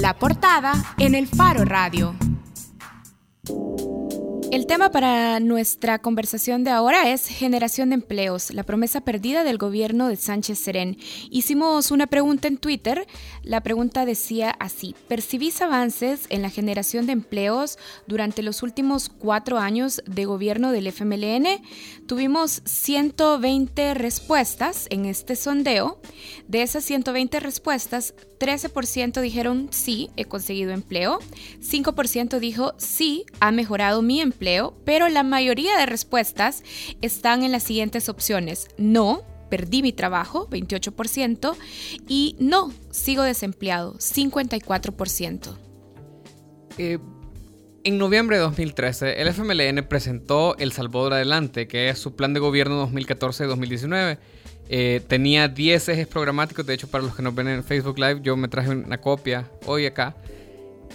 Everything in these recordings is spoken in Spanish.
La portada en el Faro Radio. El tema para nuestra conversación de ahora es generación de empleos, la promesa perdida del gobierno de Sánchez Serén. Hicimos una pregunta en Twitter. La pregunta decía así, ¿percibís avances en la generación de empleos durante los últimos cuatro años de gobierno del FMLN? Tuvimos 120 respuestas en este sondeo. De esas 120 respuestas, 13% dijeron sí, he conseguido empleo. 5% dijo sí, ha mejorado mi empleo pero la mayoría de respuestas están en las siguientes opciones. No, perdí mi trabajo, 28%, y no, sigo desempleado, 54%. Eh, en noviembre de 2013, el FMLN presentó El Salvador Adelante, que es su plan de gobierno 2014-2019. Eh, tenía 10 ejes programáticos, de hecho para los que nos ven en Facebook Live, yo me traje una copia hoy acá.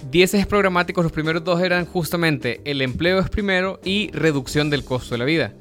10 ejes programáticos, los primeros dos eran justamente el empleo es primero y reducción del costo de la vida.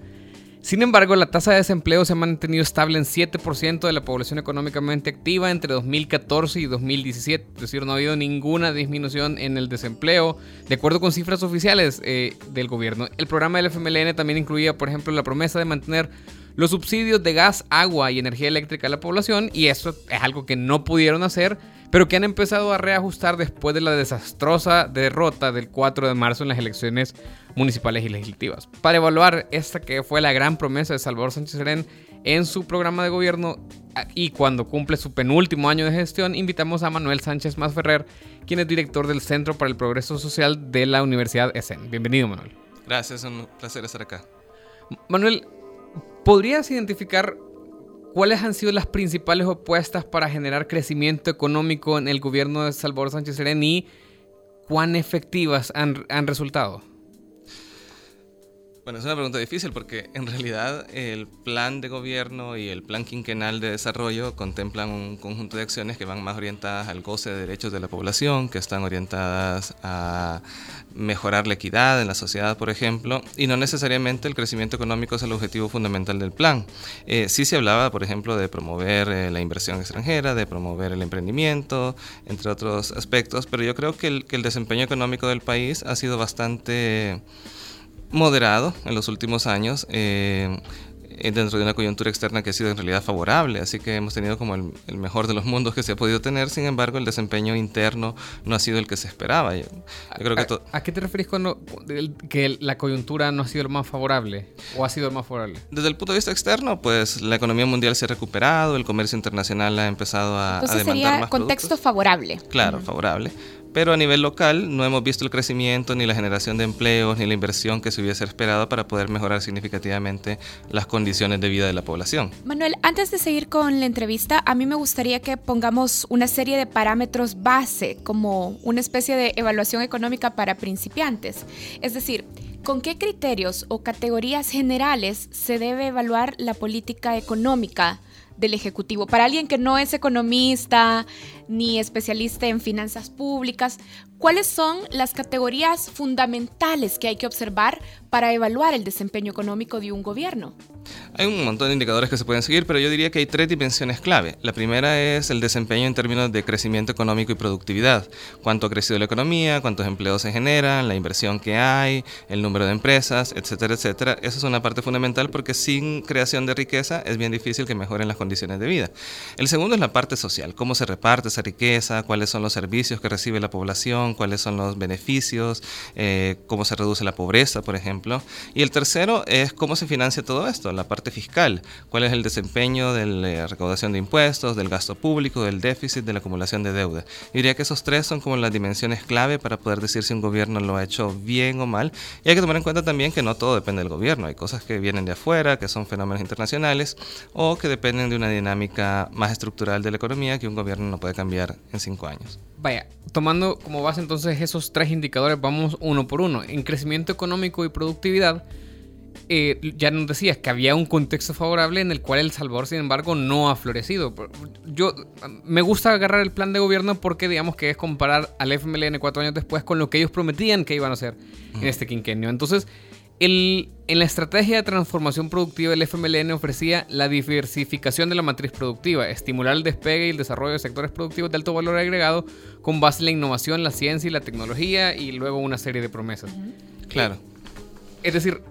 Sin embargo, la tasa de desempleo se ha mantenido estable en 7% de la población económicamente activa entre 2014 y 2017. Es decir, no ha habido ninguna disminución en el desempleo, de acuerdo con cifras oficiales eh, del gobierno. El programa del FMLN también incluía, por ejemplo, la promesa de mantener los subsidios de gas, agua y energía eléctrica a la población, y eso es algo que no pudieron hacer pero que han empezado a reajustar después de la desastrosa derrota del 4 de marzo en las elecciones municipales y legislativas. Para evaluar esta que fue la gran promesa de Salvador Sánchez Serén en su programa de gobierno y cuando cumple su penúltimo año de gestión, invitamos a Manuel Sánchez Masferrer, quien es director del Centro para el Progreso Social de la Universidad ESEN. Bienvenido, Manuel. Gracias, es un placer estar acá. Manuel, ¿podrías identificar ¿Cuáles han sido las principales opuestas para generar crecimiento económico en el gobierno de Salvador Sánchez Serén y cuán efectivas han, han resultado? Bueno, es una pregunta difícil porque en realidad el plan de gobierno y el plan quinquenal de desarrollo contemplan un conjunto de acciones que van más orientadas al goce de derechos de la población, que están orientadas a mejorar la equidad en la sociedad, por ejemplo, y no necesariamente el crecimiento económico es el objetivo fundamental del plan. Eh, sí se hablaba, por ejemplo, de promover eh, la inversión extranjera, de promover el emprendimiento, entre otros aspectos, pero yo creo que el, que el desempeño económico del país ha sido bastante moderado en los últimos años. Eh, dentro de una coyuntura externa que ha sido en realidad favorable, así que hemos tenido como el, mejor de los mundos que se ha podido tener, sin embargo el desempeño interno no ha sido el que se esperaba. Yo, creo que ¿A, qué te refieres con que la coyuntura no ha sido lo más favorable o ha sido el más favorable? Desde el punto de vista externo, pues la economía mundial se ha recuperado, el comercio internacional ha empezado a, Entonces a demandar sería contexto favorable. Claro, favorable pero a nivel local no hemos visto el crecimiento ni la generación de empleos ni la inversión que se hubiese esperado para poder mejorar significativamente las condiciones de vida de la población. Manuel, antes de seguir con la entrevista, a mí me gustaría que pongamos una serie de parámetros base como una especie de evaluación económica para principiantes. Es decir, ¿Con qué criterios o categorías generales se debe evaluar la política económica del Ejecutivo. Para alguien que no es economista ni especialista en finanzas públicas, ¿cuáles son las categorías fundamentales que hay que observar para evaluar el desempeño económico de un gobierno? Hay un montón de indicadores que se pueden seguir, pero yo diría que hay tres dimensiones clave. La primera es el desempeño en términos de crecimiento económico y productividad. Cuánto ha crecido la economía, cuántos empleos se generan, la inversión que hay, el número de empresas, etcétera, etcétera. Esa es una parte fundamental porque sin creación de riqueza es bien difícil que mejoren las condiciones de vida. El segundo es la parte social, cómo se reparte esa riqueza, cuáles son los servicios que recibe la población, cuáles son los beneficios, eh, cómo se reduce la pobreza, por ejemplo. Y el tercero es cómo se financia todo esto, la parte fiscal, cuál es el desempeño de la recaudación de impuestos, del gasto público, del déficit, de la acumulación de deuda. Yo diría que esos tres son como las dimensiones clave para poder decir si un gobierno lo ha hecho bien o mal. Y hay que tomar en cuenta también que no todo depende del gobierno, hay cosas que vienen de afuera, que son fenómenos internacionales o que dependen de una dinámica más estructural de la economía que un gobierno no puede cambiar en cinco años. Vaya, tomando como base entonces esos tres indicadores, vamos uno por uno. En crecimiento económico y productividad, eh, ya nos decías que había un contexto favorable en el cual El Salvador, sin embargo, no ha florecido. Yo me gusta agarrar el plan de gobierno porque digamos que es comparar al FMLN cuatro años después con lo que ellos prometían que iban a hacer en este quinquenio. Entonces, El, en la estrategia de transformación productiva, el FMLN ofrecía la diversificación de la matriz productiva, estimular el despegue y el desarrollo de sectores productivos de alto valor agregado con base en la innovación, la ciencia y la tecnología y luego una serie de promesas. Claro. Es decir,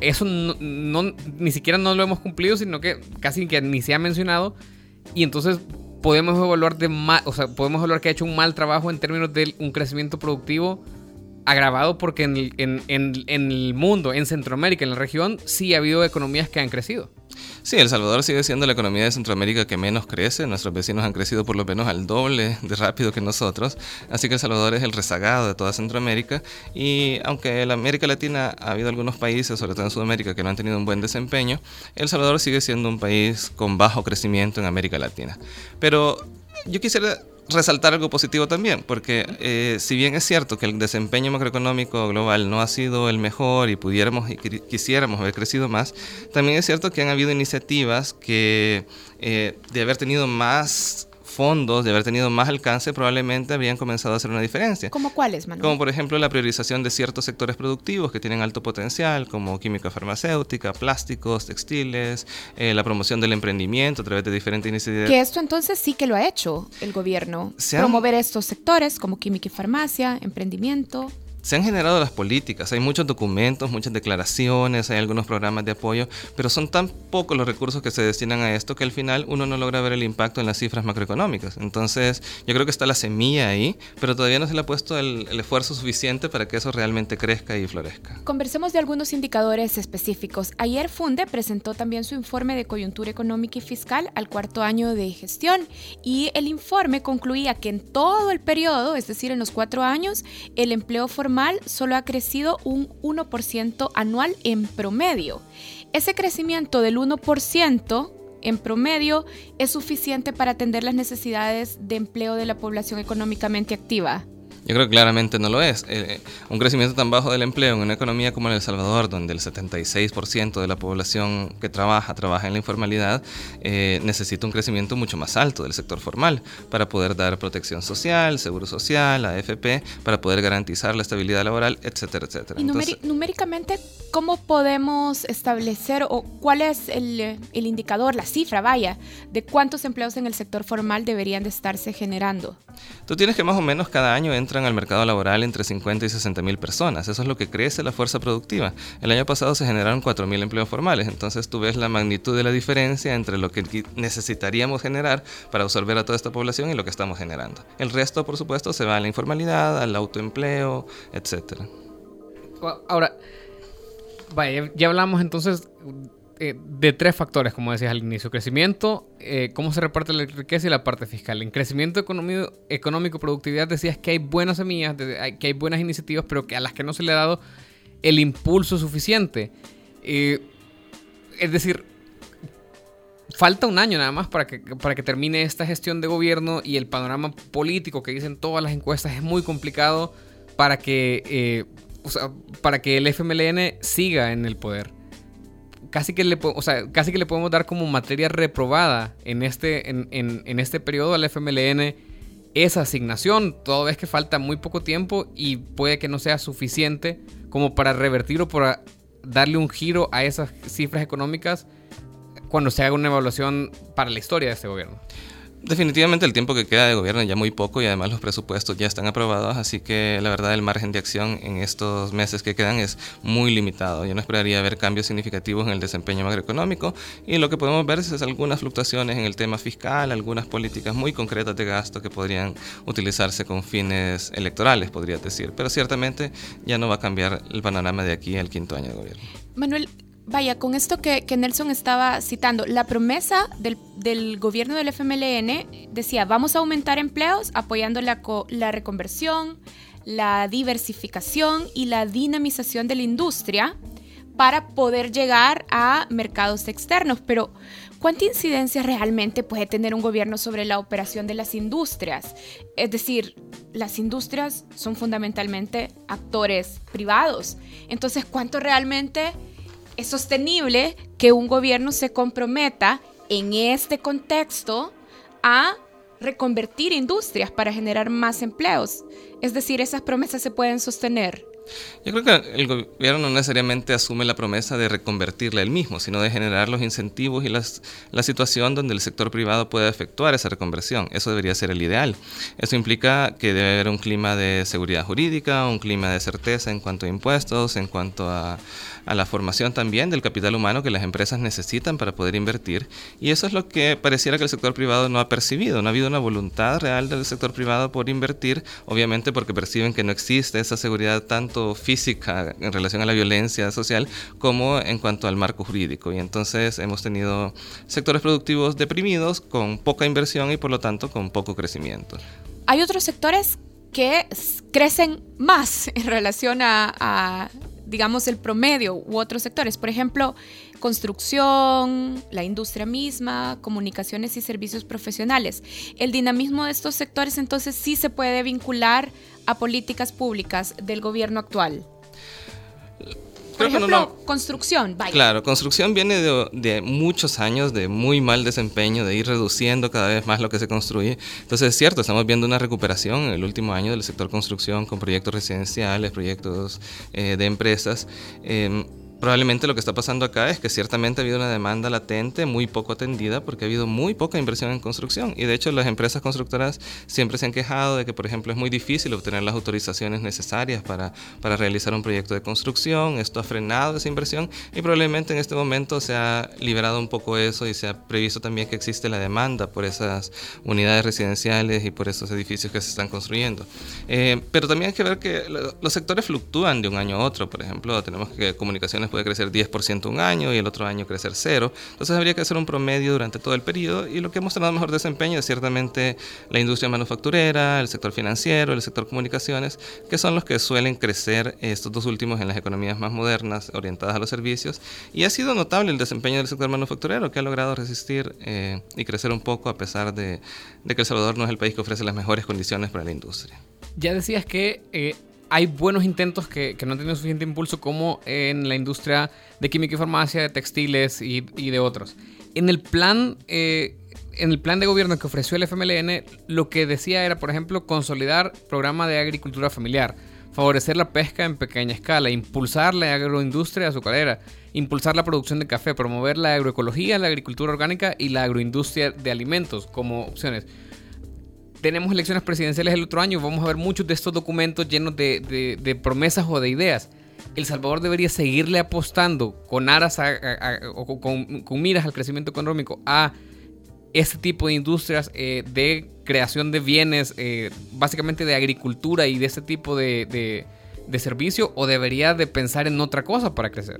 eso no, ni siquiera no lo hemos cumplido, sino que casi que ni se ha mencionado. Y entonces podemos evaluar de mal, o sea, podemos evaluar que ha hecho un mal trabajo en términos de un crecimiento productivo agravado porque en el, mundo, en Centroamérica, en la región, sí ha habido economías que han crecido. Sí, El Salvador sigue siendo la economía de Centroamérica que menos crece. Nuestros vecinos han crecido por lo menos al doble de rápido que nosotros. Así que El Salvador es el rezagado de toda Centroamérica. Y aunque en América Latina ha habido algunos países, sobre todo en Sudamérica, que no han tenido un buen desempeño, El Salvador sigue siendo un país con bajo crecimiento en América Latina. Pero yo quisiera resaltar algo positivo también, porque eh, si bien es cierto que el desempeño macroeconómico global no ha sido el mejor y pudiéramos y quisiéramos haber crecido más, también es cierto que han habido iniciativas que eh, de haber tenido más fondos, de haber tenido más alcance, probablemente habrían comenzado a hacer una diferencia. ¿Como cuáles, Manuel? Como por ejemplo la priorización de ciertos sectores productivos que tienen alto potencial, como química farmacéutica, plásticos, textiles, eh, la promoción del emprendimiento a través de diferentes iniciativas. Que esto entonces sí que lo ha hecho el gobierno. Promover estos sectores como química y farmacia, emprendimiento se han generado las políticas, hay muchos documentos, muchas declaraciones, hay algunos programas de apoyo, pero son tan pocos los recursos que se destinan a esto que al final uno no logra ver el impacto en las cifras macroeconómicas. Entonces, yo creo que está la semilla ahí, pero todavía no se le ha puesto el, esfuerzo suficiente para que eso realmente crezca y florezca. Conversemos de algunos indicadores específicos. Ayer Funde presentó también su informe de coyuntura económica y fiscal al cuarto año de gestión y el informe concluía que en todo el periodo, es decir, en los cuatro años, el empleo formal solo ha crecido un 1% anual en promedio. Ese crecimiento del 1% en promedio es suficiente para atender las necesidades de empleo de la población económicamente activa. Yo creo que claramente no lo es. Eh, un crecimiento tan bajo del empleo en una economía como El Salvador, donde el 76% de la población que trabaja trabaja en la informalidad, eh, necesita un crecimiento mucho más alto del sector formal para poder dar protección social, seguro social, AFP, para poder garantizar la estabilidad laboral, etcétera, etcétera. Y numéricamente, ¿cómo podemos establecer o cuál es el, el indicador, la cifra, vaya, de cuántos empleos en el sector formal deberían de estarse generando? Tú tienes que más o menos cada año entran al mercado laboral entre 50 y 60 mil personas. Eso es lo que crece la fuerza productiva. El año pasado se generaron 4 mil empleos formales. Entonces tú ves la magnitud de la diferencia entre lo que necesitaríamos generar para absorber a toda esta población y lo que estamos generando. El resto, por supuesto, se va a la informalidad, al autoempleo, etc. Ahora, ya hablamos entonces eh, de tres factores, como decías al inicio. Crecimiento, eh, cómo se reparte la riqueza y la parte fiscal. En crecimiento económico, económico productividad decías que hay buenas semillas, que hay buenas iniciativas, pero que a las que no se le ha dado el impulso suficiente. Eh, es decir, falta un año nada más para que, para que termine esta gestión de gobierno y el panorama político que dicen todas las encuestas es muy complicado para que, para que el FMLN siga en el poder casi que le, o sea, casi que le podemos dar como materia reprobada en este, en, en, este periodo al FMLN esa asignación, toda vez que falta muy poco tiempo y puede que no sea suficiente como para revertir o para darle un giro a esas cifras económicas cuando se haga una evaluación para la historia de este gobierno. Definitivamente el tiempo que queda de gobierno ya muy poco y además los presupuestos ya están aprobados, así que la verdad el margen de acción en estos meses que quedan es muy limitado. Yo no esperaría ver cambios significativos en el desempeño macroeconómico y lo que podemos ver es algunas fluctuaciones en el tema fiscal, algunas políticas muy concretas de gasto que podrían utilizarse con fines electorales, podría decir, pero ciertamente ya no va a cambiar el panorama de aquí al quinto año de gobierno. Manuel, Vaya, con esto que, Nelson estaba citando, la promesa del, gobierno del FMLN decía, vamos a aumentar empleos apoyando la, la reconversión, la diversificación y la dinamización de la industria para poder llegar a mercados externos. Pero, ¿cuánta incidencia realmente puede tener un gobierno sobre la operación de las industrias? Es decir, las industrias son fundamentalmente actores privados. Entonces, ¿cuánto realmente es sostenible que un gobierno se comprometa en este contexto a reconvertir industrias para generar más empleos. Es decir, esas promesas se pueden sostener. Yo creo que el gobierno no necesariamente asume la promesa de reconvertirla él mismo, sino de generar los incentivos y las, la situación donde el sector privado pueda efectuar esa reconversión. Eso debería ser el ideal. Eso implica que debe haber un clima de seguridad jurídica, un clima de certeza en cuanto a impuestos, en cuanto a, a la formación también del capital humano que las empresas necesitan para poder invertir. Y eso es lo que pareciera que el sector privado no ha percibido. No ha habido una voluntad real del sector privado por invertir, obviamente porque perciben que no existe esa seguridad tanto física en relación a la violencia social como en cuanto al marco jurídico. Y entonces hemos tenido sectores productivos deprimidos con poca inversión y por lo tanto con poco crecimiento. Hay otros sectores que crecen más en relación a, digamos, el promedio u otros sectores. Por ejemplo, construcción, la industria misma, comunicaciones y servicios profesionales. El dinamismo de estos sectores entonces sí se puede vincular a políticas públicas del gobierno actual. Por ejemplo, construcción. Claro, construcción viene de, muchos años de muy mal desempeño, de ir reduciendo cada vez más lo que se construye. Entonces es cierto, estamos viendo una recuperación en el último año del sector construcción con proyectos residenciales, proyectos eh, de empresas. Em, Probablemente lo que está pasando acá es que ciertamente ha habido una demanda latente muy poco atendida porque ha habido muy poca inversión en construcción. Y de hecho las empresas constructoras siempre se han quejado de que por ejemplo es muy difícil obtener las autorizaciones necesarias para, para realizar un proyecto de construcción, esto ha frenado esa inversión y probablemente en este momento se ha liberado un poco eso y se ha previsto también que existe la demanda por esas unidades residenciales y por esos edificios que se están construyendo. Eh, pero también hay que ver que los sectores fluctúan de un año a otro, por ejemplo tenemos que comunicaciones puede crecer 10% un año y el otro año crecer cero. Entonces habría que hacer un promedio durante todo el periodo y lo que ha mostrado mejor desempeño es ciertamente la industria manufacturera, el sector financiero, el sector comunicaciones, que son los que suelen crecer estos dos últimos en las economías más modernas orientadas a los servicios. Y ha sido notable el desempeño del sector manufacturero que ha logrado resistir eh, y crecer un poco a pesar de, de, que El Salvador no es el país que ofrece las mejores condiciones para la industria. Ya decías que eh, hay buenos intentos que, no han tenido suficiente impulso como en la industria de química y farmacia, de textiles y, de otros. En el plan... Eh, en el plan de gobierno que ofreció el FMLN, lo que decía era, por ejemplo, consolidar programa de agricultura familiar, favorecer la pesca en pequeña escala, impulsar la agroindustria azucarera, impulsar la producción de café, promover la agroecología, la agricultura orgánica y la agroindustria de alimentos como opciones tenemos elecciones presidenciales el otro año, vamos a ver muchos de estos documentos llenos de, promesas o de ideas. El Salvador debería seguirle apostando con aras o con, miras al crecimiento económico a este tipo de industrias eh, de creación de bienes, eh, básicamente de agricultura y de este tipo de, de servicio, o debería de pensar en otra cosa para crecer.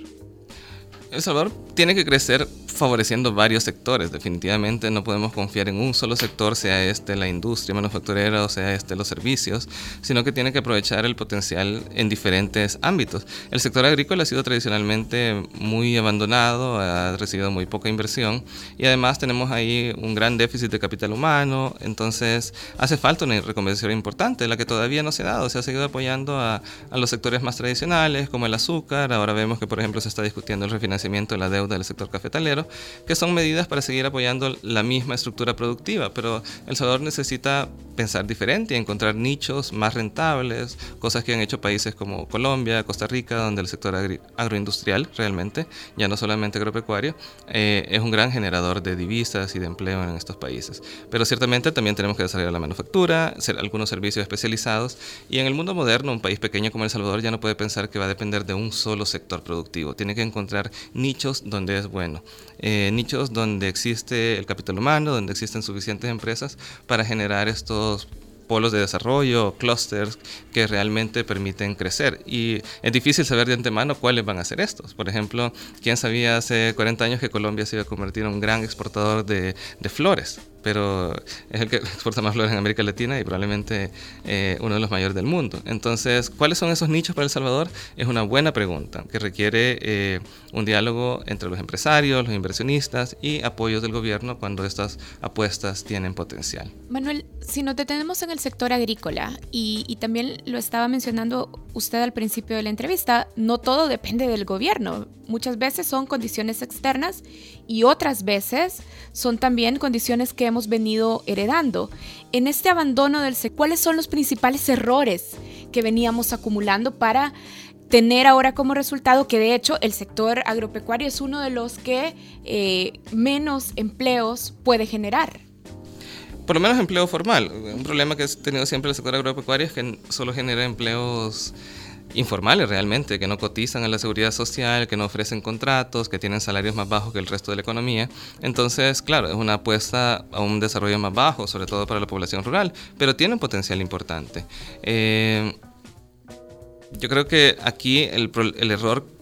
El Salvador tiene que crecer favoreciendo varios sectores. Definitivamente no podemos confiar en un solo sector, sea este la industria manufacturera o sea este los servicios, sino que tiene que aprovechar el potencial en diferentes ámbitos. El sector agrícola ha sido tradicionalmente muy abandonado, ha recibido muy poca inversión y además tenemos ahí un gran déficit de capital humano, entonces hace falta una reconversión importante, la que todavía no se ha dado. Se ha seguido apoyando a, a los sectores más tradicionales como el azúcar, ahora vemos que por ejemplo se está discutiendo el refinanciamiento de la deuda del sector cafetalero, que son medidas para seguir apoyando la misma estructura productiva, pero El Salvador necesita pensar diferente y encontrar nichos más rentables, cosas que han hecho países como Colombia, Costa Rica, donde el sector agroindustrial realmente, ya no solamente agropecuario, eh, es un gran generador de divisas y de empleo en estos países. Pero ciertamente también tenemos que desarrollar la manufactura, hacer algunos servicios especializados y en el mundo moderno, un país pequeño como El Salvador ya no puede pensar que va a depender de un solo sector productivo, tiene que encontrar nichos donde es bueno. Eh, nichos donde existe el capital humano, donde existen suficientes empresas para generar estos polos de desarrollo, clusters que realmente permiten crecer. Y es difícil saber de antemano cuáles van a ser estos. Por ejemplo, ¿quién sabía hace 40 años que Colombia se iba a convertir en un gran exportador de, de flores? Pero es el que exporta más flores en América Latina y probablemente eh, uno de los mayores del mundo. Entonces, ¿cuáles son esos nichos para El Salvador? Es una buena pregunta que requiere eh, un diálogo entre los empresarios, los inversionistas y apoyos del gobierno cuando estas apuestas tienen potencial. Manuel, si nos detenemos en el sector agrícola y, y también lo estaba mencionando usted al principio de la entrevista, no todo depende del gobierno. Muchas veces son condiciones externas y otras veces son también condiciones que hemos venido heredando. En este abandono del sector, ¿cuáles son los principales errores que veníamos acumulando para tener ahora como resultado que de hecho el sector agropecuario es uno de los que eh, menos empleos puede generar. Por lo menos empleo formal. Un problema que ha tenido siempre el sector agropecuario es que solo genera empleos informales realmente, que no cotizan a la seguridad social, que no ofrecen contratos, que tienen salarios más bajos que el resto de la economía. Entonces, claro, es una apuesta a un desarrollo más bajo, sobre todo para la población rural, pero tiene un potencial importante. Eh, yo creo que aquí el, el error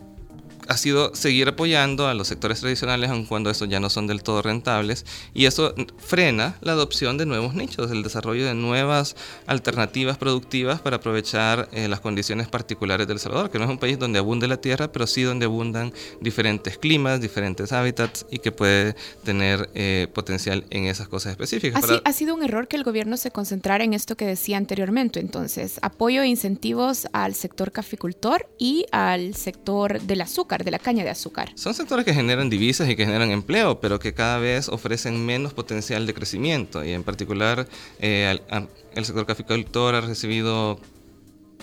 ha sido seguir apoyando a los sectores tradicionales aun cuando estos ya no son del todo rentables y eso frena la adopción de nuevos nichos, el desarrollo de nuevas alternativas productivas para aprovechar eh, las condiciones particulares del Salvador, que no es un país donde abunde la tierra, pero sí donde abundan diferentes climas, diferentes hábitats y que puede tener eh, potencial en esas cosas específicas. Así, Ha sido un error que el gobierno se concentrara en esto que decía anteriormente, entonces apoyo e incentivos al sector caficultor y al sector del azúcar de la caña de azúcar. Son sectores que generan divisas y que generan empleo, pero que cada vez ofrecen menos potencial de crecimiento. Y en particular, eh, el sector caficultor ha recibido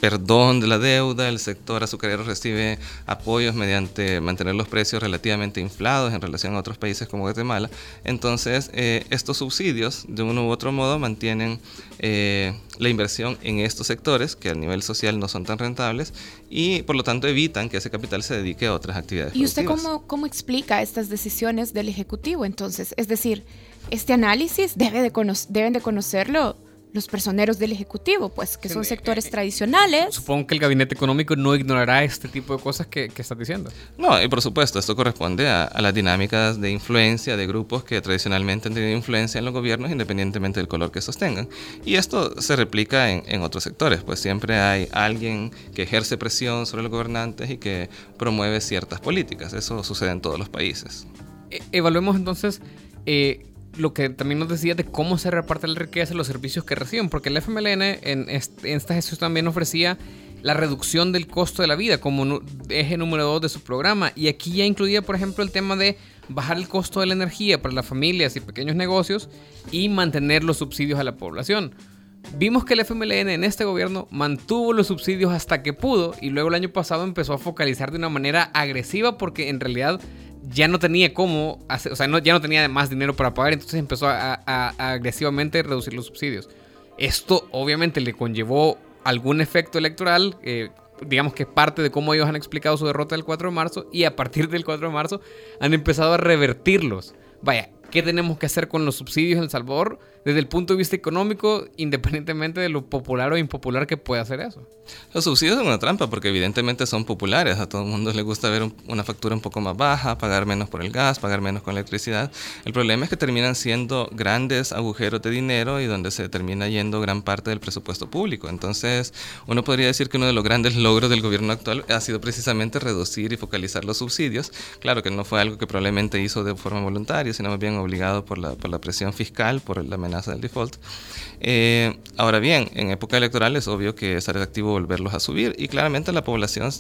perdón de la deuda, el sector azucarero recibe apoyos mediante mantener los precios relativamente inflados en relación a otros países como Guatemala. Entonces, eh, estos subsidios, de uno u otro modo, mantienen eh, la inversión en estos sectores, que a nivel social no son tan rentables, y por lo tanto evitan que ese capital se dedique a otras actividades. ¿Y usted cómo, cómo explica estas decisiones del Ejecutivo entonces? Es decir, este análisis debe de deben de conocerlo los personeros del Ejecutivo, pues, que son sectores tradicionales. Supongo que el gabinete económico no ignorará este tipo de cosas que, que estás diciendo. No, y por supuesto, esto corresponde a, las dinámicas de influencia de grupos que tradicionalmente han tenido influencia en los gobiernos, independientemente del color que sostengan. Y esto se replica en, en otros sectores, pues siempre hay alguien que ejerce presión sobre los gobernantes y que promueve ciertas políticas. Eso sucede en todos los países. E evaluemos entonces... Eh, lo que también nos decía de cómo se reparte la riqueza y los servicios que reciben, porque el FMLN en, esta gestión también ofrecía la reducción del costo de la vida como eje número dos de su programa. Y aquí ya incluía, por ejemplo, el tema de bajar el costo de la energía para las familias y pequeños negocios y mantener los subsidios a la población. Vimos que el FMLN en este gobierno mantuvo los subsidios hasta que pudo y luego el año pasado empezó a focalizar de una manera agresiva porque en realidad ya no tenía cómo, o sea, no, ya no tenía más dinero para pagar, entonces empezó a, agresivamente reducir los subsidios. Esto obviamente le conllevó algún efecto electoral, eh, digamos que parte de cómo ellos han explicado su derrota del 4 de marzo, y a partir del 4 de marzo han empezado a revertirlos. Vaya, ¿qué tenemos que hacer con los subsidios en El Salvador? desde el punto de vista económico, independientemente de lo popular o impopular que pueda hacer eso. Los subsidios son una trampa porque evidentemente son populares. A todo el mundo le gusta ver una factura un poco más baja, pagar menos por el gas, pagar menos con electricidad. El problema es que terminan siendo grandes agujeros de dinero y donde se termina yendo gran parte del presupuesto público. Entonces, uno podría decir que uno de los grandes logros del gobierno actual ha sido precisamente reducir y focalizar los subsidios. Claro que no fue algo que probablemente hizo de forma voluntaria, sino más bien obligado por la, por la presión fiscal, por la del default. Eh, ahora bien, en época electoral es obvio que es atractivo volverlos a subir y claramente la población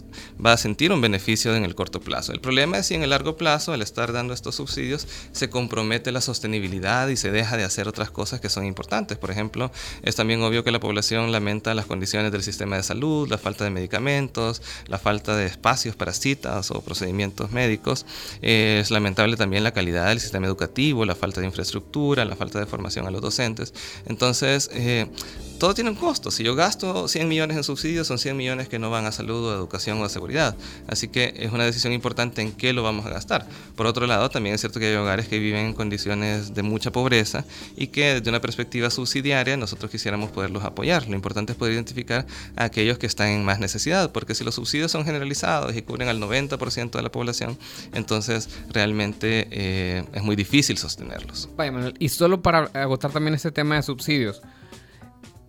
va a sentir un beneficio en el corto plazo. El problema es si en el largo plazo, al estar dando estos subsidios, se compromete la sostenibilidad y se deja de hacer otras cosas que son importantes. Por ejemplo, es también obvio que la población lamenta las condiciones del sistema de salud, la falta de medicamentos, la falta de espacios para citas o procedimientos médicos. es lamentable también la calidad del sistema educativo, la falta de infraestructura, la falta de formación a los docentes. Entonces, eh, todo tiene un costo. Si yo gasto 100 millones en subsidios, son 100 millones que no van a salud, a educación o a seguridad. Así que es una decisión importante en qué lo vamos a gastar. Por otro lado, también es cierto que hay hogares que viven en condiciones de mucha pobreza y que desde una perspectiva subsidiaria nosotros quisiéramos poderlos apoyar. Lo importante es poder identificar a aquellos que están en más necesidad, porque si los subsidios son generalizados y cubren al 90% de la población, entonces realmente eh, es muy difícil sostenerlos. Vaya, Manuel, y solo para agotar también este tema de subsidios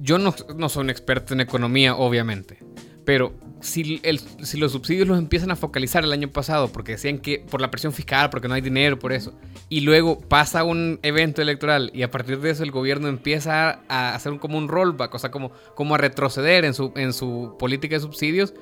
yo no, soy un experto en economía, obviamente. Pero si, si los subsidios los empiezan a focalizar el año pasado porque decían que por la presión fiscal, porque no hay dinero, por eso, y luego pasa un evento electoral y a partir de eso el gobierno empieza a hacer como un rollback, o sea, como, como a retroceder en su, en su política de subsidios,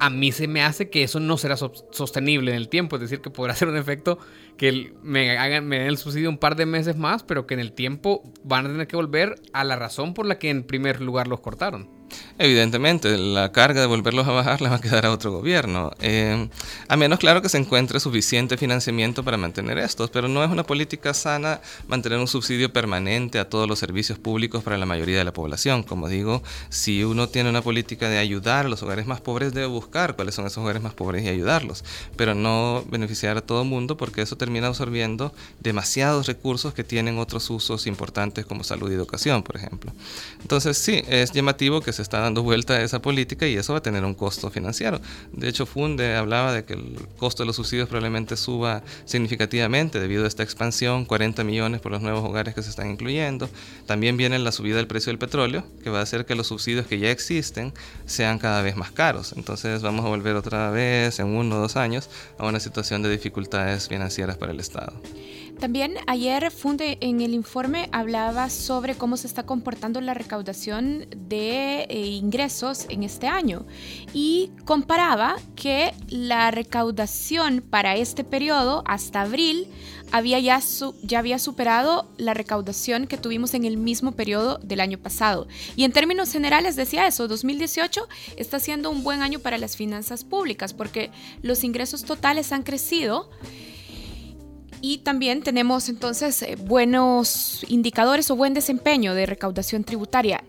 a mí se me hace que eso no será sostenible en el tiempo. Es decir, que podrá ser un efecto que me, hagan, me den el subsidio un par de meses más, pero que en el tiempo van a tener que volver a la razón por la que en primer lugar los cortaron. Evidentemente, la carga de volverlos a bajar le va a quedar a otro gobierno, eh, a menos claro que se encuentre suficiente financiamiento para mantener estos, pero no es una política sana mantener un subsidio permanente a todos los servicios públicos para la mayoría de la población. Como digo, si uno tiene una política de ayudar a los hogares más pobres, debe buscar cuáles son esos hogares más pobres y ayudarlos, pero no beneficiar a todo el mundo porque eso termina absorbiendo demasiados recursos que tienen otros usos importantes como salud y educación, por ejemplo. Entonces, sí, es llamativo que se está dando dando vuelta a esa política y eso va a tener un costo financiero. De hecho, Funde hablaba de que el costo de los subsidios probablemente suba significativamente debido a esta expansión, 40 millones por los nuevos hogares que se están incluyendo. También viene la subida del precio del petróleo, que va a hacer que los subsidios que ya existen sean cada vez más caros. Entonces vamos a volver otra vez en uno o dos años a una situación de dificultades financieras para el Estado. También ayer Funde en el informe hablaba sobre cómo se está comportando la recaudación de eh, ingresos en este año y comparaba que la recaudación para este periodo hasta abril había ya, ya había superado la recaudación que tuvimos en el mismo periodo del año pasado. Y en términos generales decía eso, 2018 está siendo un buen año para las finanzas públicas porque los ingresos totales han crecido. Y también tenemos entonces eh, buenos indicadores o buen desempeño de recaudación tributaria.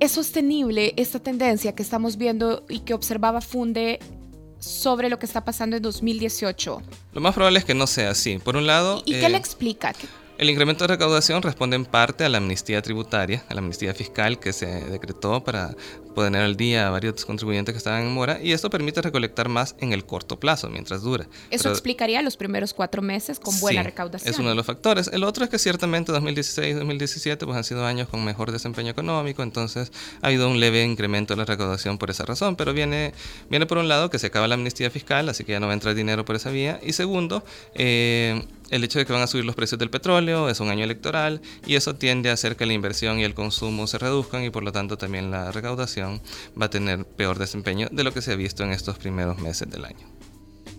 ¿Es sostenible esta tendencia que estamos viendo y que observaba Funde sobre lo que está pasando en 2018? Lo más probable es que no sea así. Por un lado... ¿Y, qué le eh, explica? El incremento de recaudación responde en parte a la amnistía tributaria, a la amnistía fiscal que se decretó para poner al día a varios contribuyentes que estaban en mora y esto permite recolectar más en el corto plazo, mientras dura. Eso explicaría los primeros cuatro meses con buena recaudación. Es uno de los factores. El otro es que ciertamente 2016 2017 pues han sido años con mejor desempeño económico, entonces ha habido un leve incremento de la recaudación por esa razón, pero viene, viene por un lado que se acaba la amnistía fiscal, así que ya no va a entrar dinero por esa vía, y segundo, eh, el hecho de que van a subir los precios del petróleo, es un año electoral y eso tiende a hacer que la inversión y el consumo se reduzcan y por lo tanto también la recaudación va a tener peor desempeño de lo que se ha visto en estos primeros meses del año.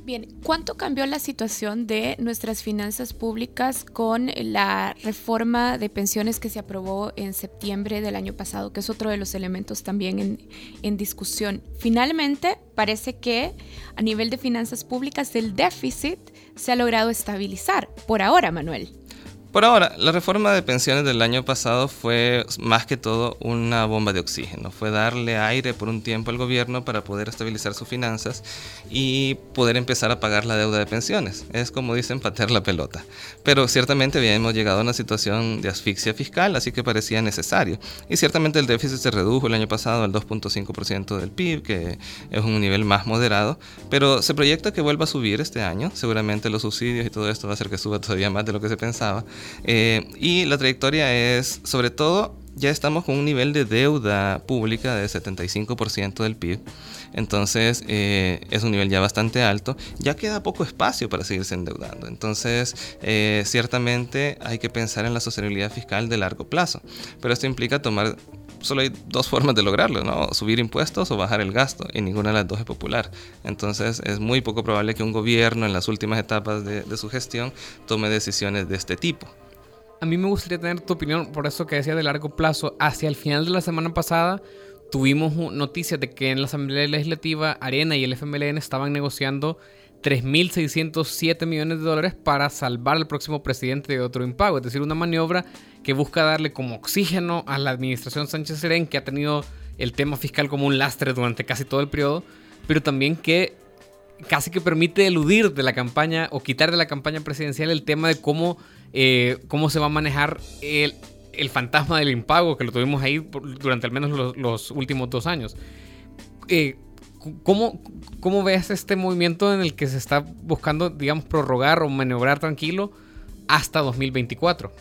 Bien, ¿cuánto cambió la situación de nuestras finanzas públicas con la reforma de pensiones que se aprobó en septiembre del año pasado, que es otro de los elementos también en, en discusión? Finalmente, parece que a nivel de finanzas públicas el déficit se ha logrado estabilizar. Por ahora, Manuel. Por ahora, la reforma de pensiones del año pasado fue más que todo una bomba de oxígeno, fue darle aire por un tiempo al gobierno para poder estabilizar sus finanzas y poder empezar a pagar la deuda de pensiones. Es como dicen, patear la pelota. Pero ciertamente habíamos llegado a una situación de asfixia fiscal, así que parecía necesario. Y ciertamente el déficit se redujo el año pasado al 2.5% del PIB, que es un nivel más moderado, pero se proyecta que vuelva a subir este año. Seguramente los subsidios y todo esto va a hacer que suba todavía más de lo que se pensaba. Eh, y la trayectoria es, sobre todo, ya estamos con un nivel de deuda pública de 75% del PIB. Entonces eh, es un nivel ya bastante alto. Ya queda poco espacio para seguirse endeudando. Entonces eh, ciertamente hay que pensar en la sostenibilidad fiscal de largo plazo. Pero esto implica tomar... Solo hay dos formas de lograrlo, ¿no? Subir impuestos o bajar el gasto, y ninguna de las dos es popular. Entonces es muy poco probable que un gobierno en las últimas etapas de su gestión tome decisiones de este tipo. A mí me gustaría tener tu opinión, por eso que decía de largo plazo. Hacia el final de la semana pasada tuvimos noticias de que en la Asamblea Legislativa Arena y el FMLN estaban negociando 3.607 millones de dólares para salvar al próximo presidente de otro impago. Es decir, una maniobra que busca darle como oxígeno a la administración Sánchez Serén, que ha tenido el tema fiscal como un lastre durante casi todo el periodo, pero también que casi que permite eludir de la campaña o quitar de la campaña presidencial el tema de cómo, eh, cómo se va a manejar el, fantasma del impago, que lo tuvimos ahí durante al menos los, últimos dos años. Eh, ¿cómo, ¿Cómo ves este movimiento en el que se está buscando, digamos, prorrogar o maniobrar tranquilo hasta 2024?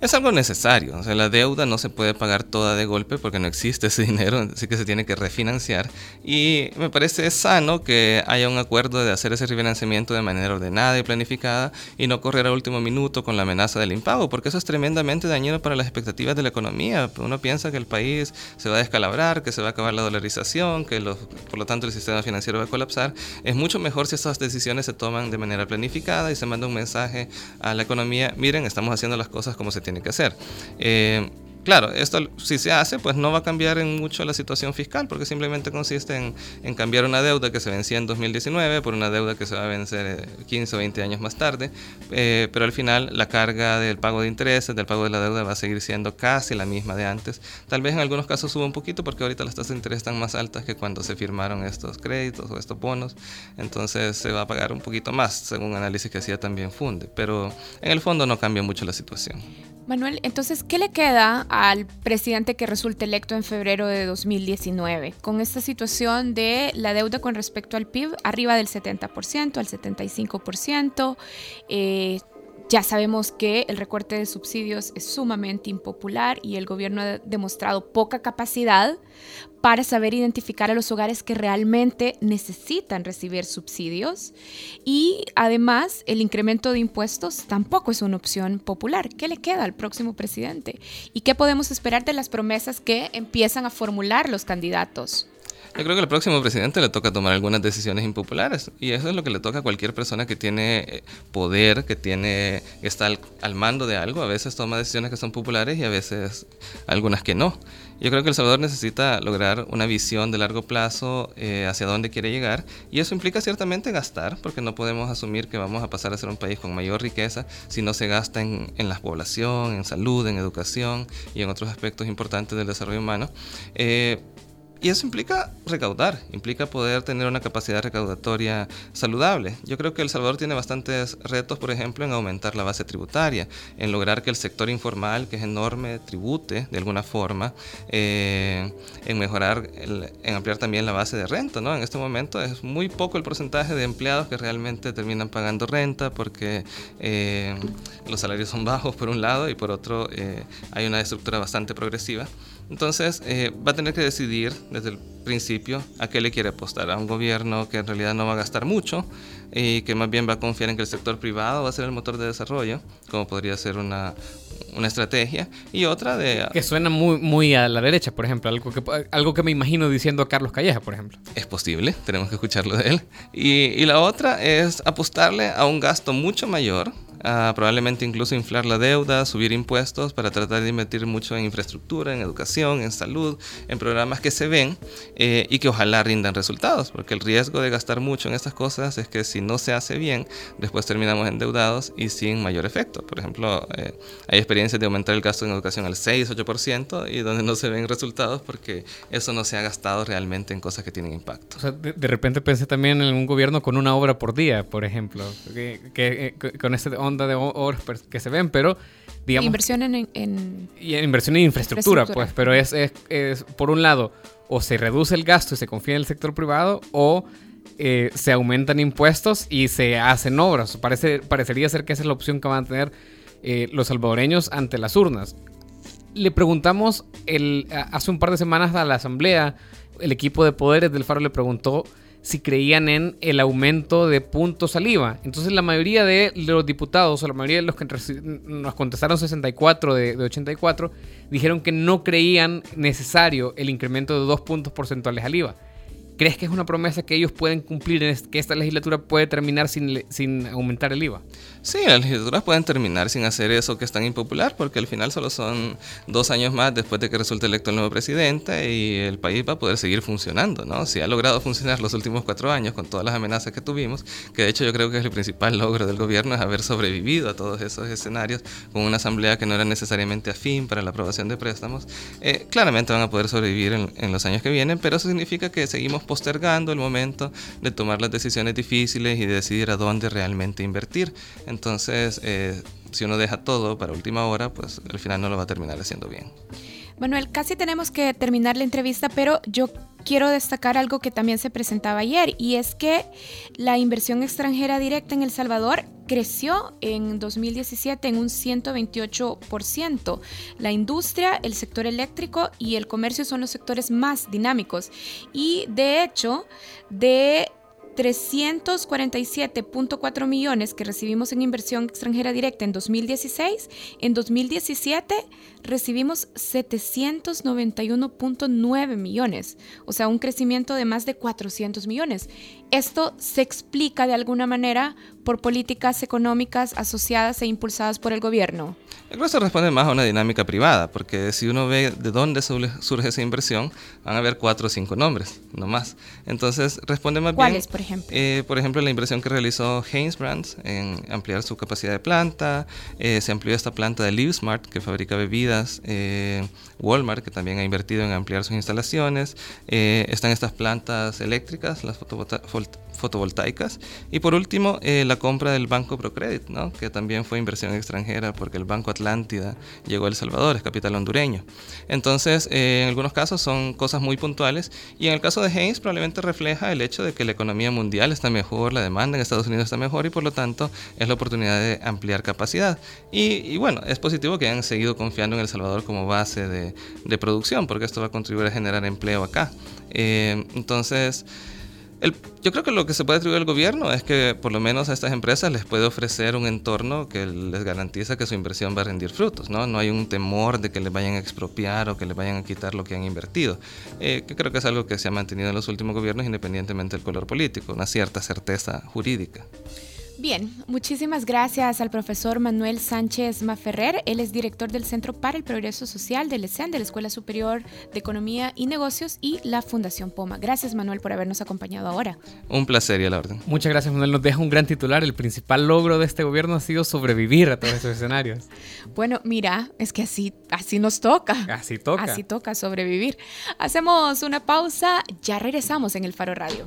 Es algo necesario, o sea, la deuda no se puede pagar toda de golpe porque no existe ese dinero, así que se tiene que refinanciar. Y me parece sano que haya un acuerdo de hacer ese refinanciamiento de manera ordenada y planificada y no correr a último minuto con la amenaza del impago, porque eso es tremendamente dañino para las expectativas de la economía. Uno piensa que el país se va a descalabrar, que se va a acabar la dolarización, que por lo tanto el sistema financiero va a colapsar. Es mucho mejor si estas decisiones se toman de manera planificada y se manda un mensaje a la economía, miren, estamos haciendo las cosas como se tiene que hacer. Eh, claro, esto si se hace, pues no va a cambiar en mucho la situación fiscal, porque simplemente consiste en, en cambiar una deuda que se vencía en 2019 por una deuda que se va a vencer 15 o 20 años más tarde, eh, pero al final la carga del pago de intereses, del pago de la deuda va a seguir siendo casi la misma de antes. Tal vez en algunos casos suba un poquito porque ahorita las tasas de interés están más altas que cuando se firmaron estos créditos o estos bonos, entonces se va a pagar un poquito más, según análisis que hacía también Funde, pero en el fondo no cambia mucho la situación. Manuel, entonces, ¿qué le queda al presidente que resulte electo en febrero de 2019 con esta situación de la deuda con respecto al PIB arriba del 70%, al 75%? Eh, ya sabemos que el recorte de subsidios es sumamente impopular y el gobierno ha demostrado poca capacidad para saber identificar a los hogares que realmente necesitan recibir subsidios. Y además, el incremento de impuestos tampoco es una opción popular. ¿Qué le queda al próximo presidente? ¿Y qué podemos esperar de las promesas que empiezan a formular los candidatos? Yo creo que al próximo presidente le toca tomar algunas decisiones impopulares y eso es lo que le toca a cualquier persona que tiene eh, poder, que tiene está al, mando de algo. A veces toma decisiones que son populares y a veces algunas que no. Yo creo que El Salvador necesita lograr una visión de largo plazo eh, hacia dónde quiere llegar y eso implica ciertamente gastar, porque no podemos asumir que vamos a pasar a ser un país con mayor riqueza si no se gasta en, en la población, en salud, en educación y en otros aspectos importantes del desarrollo humano. Eh, y eso implica recaudar, implica poder tener una capacidad recaudatoria saludable. Yo creo que El Salvador tiene bastantes retos, por ejemplo, en aumentar la base tributaria, en lograr que el sector informal, que es enorme, tribute de alguna forma, eh, en mejorar, en ampliar también la base de renta. ¿no? En este momento es muy poco el porcentaje de empleados que realmente terminan pagando renta porque eh, los salarios son bajos por un lado y por otro eh, hay una estructura bastante progresiva. Entonces eh, va a tener que decidir desde el principio a qué le quiere apostar, a un gobierno que en realidad no va a gastar mucho y que más bien va a confiar en que el sector privado va a ser el motor de desarrollo, como podría ser una, una estrategia, y otra de... Que suena muy, muy a la derecha, por ejemplo, algo que, algo que me imagino diciendo a Carlos Calleja, por ejemplo. Es posible, tenemos que escucharlo de él. Y, y la otra es apostarle a un gasto mucho mayor, probablemente incluso inflar la deuda, subir impuestos para tratar de invertir mucho en infraestructura, en educación, en salud, en programas que se ven eh, y que ojalá rindan resultados, porque el riesgo de gastar mucho en estas cosas es que si no se hace bien, después terminamos endeudados y sin mayor efecto. Por ejemplo, eh, hay experiencias de aumentar el gasto en educación al 6-8% y donde no se ven resultados porque eso no se ha gastado realmente en cosas que tienen impacto. O sea, de, repente pensé también en un gobierno con una obra por día, por ejemplo, que, que, que con este onda de obras que se ven, pero digamos... Inversión en... y inversión en infraestructura, pues, pero es, es, por un lado, o se reduce el gasto y se confía en el sector privado, o eh, se aumentan impuestos y se hacen obras. Parece, parecería ser que esa es la opción que van a tener eh, los salvadoreños ante las urnas. Le preguntamos el, hace un par de semanas a la Asamblea, el equipo de poderes del Faro le preguntó si creían en el aumento de puntos al IVA. Entonces la mayoría de los diputados, o la mayoría de los que nos contestaron 64 de, de 84, dijeron que no creían necesario el incremento de dos puntos porcentuales al IVA. ¿Crees que es una promesa que ellos pueden cumplir, que esta legislatura puede terminar sin, sin aumentar el IVA? Sí, las legislaturas pueden terminar sin hacer eso que es tan impopular, porque al final solo son dos años más después de que resulte electo el nuevo presidente y el país va a poder seguir funcionando, ¿no? Si ha logrado funcionar los últimos cuatro años con todas las amenazas que tuvimos, que de hecho yo creo que es el principal logro del gobierno es haber sobrevivido a todos esos escenarios con una asamblea que no era necesariamente afín para la aprobación de préstamos, eh, claramente van a poder sobrevivir en, en los años que vienen, pero eso significa que seguimos postergando el momento de tomar las decisiones difíciles y de decidir a dónde realmente invertir. Eh, si uno deja todo para última hora, pues al final no lo va a terminar haciendo bien. Manuel, casi tenemos que terminar la entrevista, pero yo quiero destacar algo que también se presentaba ayer y es que la inversión extranjera directa en El Salvador creció en 2017 en un 128%. La industria, el sector eléctrico y el comercio son los sectores más dinámicos y de hecho de 347.4 millones que recibimos en inversión extranjera directa en 2016, en 2017 recibimos 791.9 millones, o sea, un crecimiento de más de 400 millones. Esto se explica de alguna manera por políticas económicas asociadas e impulsadas por el gobierno. Yo creo que se responde más a una dinámica privada, porque si uno ve de dónde surge esa inversión, van a haber cuatro o cinco nombres, no más. Entonces, responde más bien... ¿Cuáles, por ejemplo? Eh, por ejemplo, la inversión que realizó Haynes Brands en ampliar su capacidad de planta, eh, se amplió esta planta de LiveSmart, que fabrica bebidas, eh, Walmart, que también ha invertido en ampliar sus instalaciones, están estas plantas eléctricas, las fotovoltaicas, y por último, la compra del Banco Procredit, ¿no? que también fue inversión extranjera, porque el Banco Atlántida llegó a El Salvador, es capital hondureño. Entonces, eh, en algunos casos son cosas muy puntuales y en el caso de Haynes probablemente refleja el hecho de que la economía mundial está mejor, la demanda en Estados Unidos está mejor y por lo tanto es la oportunidad de ampliar capacidad. Y, bueno, es positivo que hayan seguido confiando en El Salvador como base de, producción porque esto va a contribuir a generar empleo acá. Eh, entonces, yo creo que lo que se puede atribuir al gobierno es que por lo menos a estas empresas les puede ofrecer un entorno que les garantiza que su inversión va a rendir frutos, ¿no? No hay un temor de que les vayan a expropiar o que les vayan a quitar lo que han invertido, eh, que creo que es algo que se ha mantenido en los últimos gobiernos independientemente del color político, una cierta certeza jurídica. Bien, muchísimas gracias al profesor Manuel Sánchez Maferrer. Él es director del Centro para el Progreso Social del ESEN, de la Escuela Superior de Economía y Negocios y la Fundación Poma. Gracias, Manuel, por habernos acompañado ahora. Un placer y a la orden. Muchas gracias, Manuel. Nos deja un gran titular. El principal logro de este gobierno ha sido sobrevivir a todos estos escenarios. Bueno, mira, es que así, así nos toca. Así toca. Así toca sobrevivir. Hacemos una pausa, ya regresamos en el Faro Radio.